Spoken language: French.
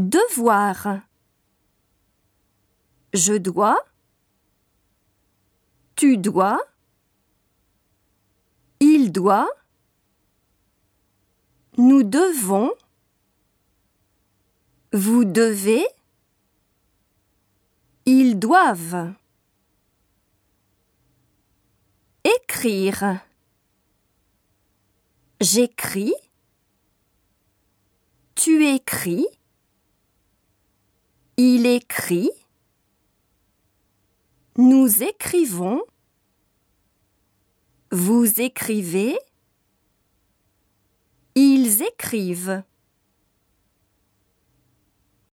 Devoir. Je dois. Tu dois. Il doit. Nous devons. Vous devez. Ils doivent. Écrire. J'écris. Tu écris. Il écrit. Nous écrivons. Vous écrivez. Ils écrivent.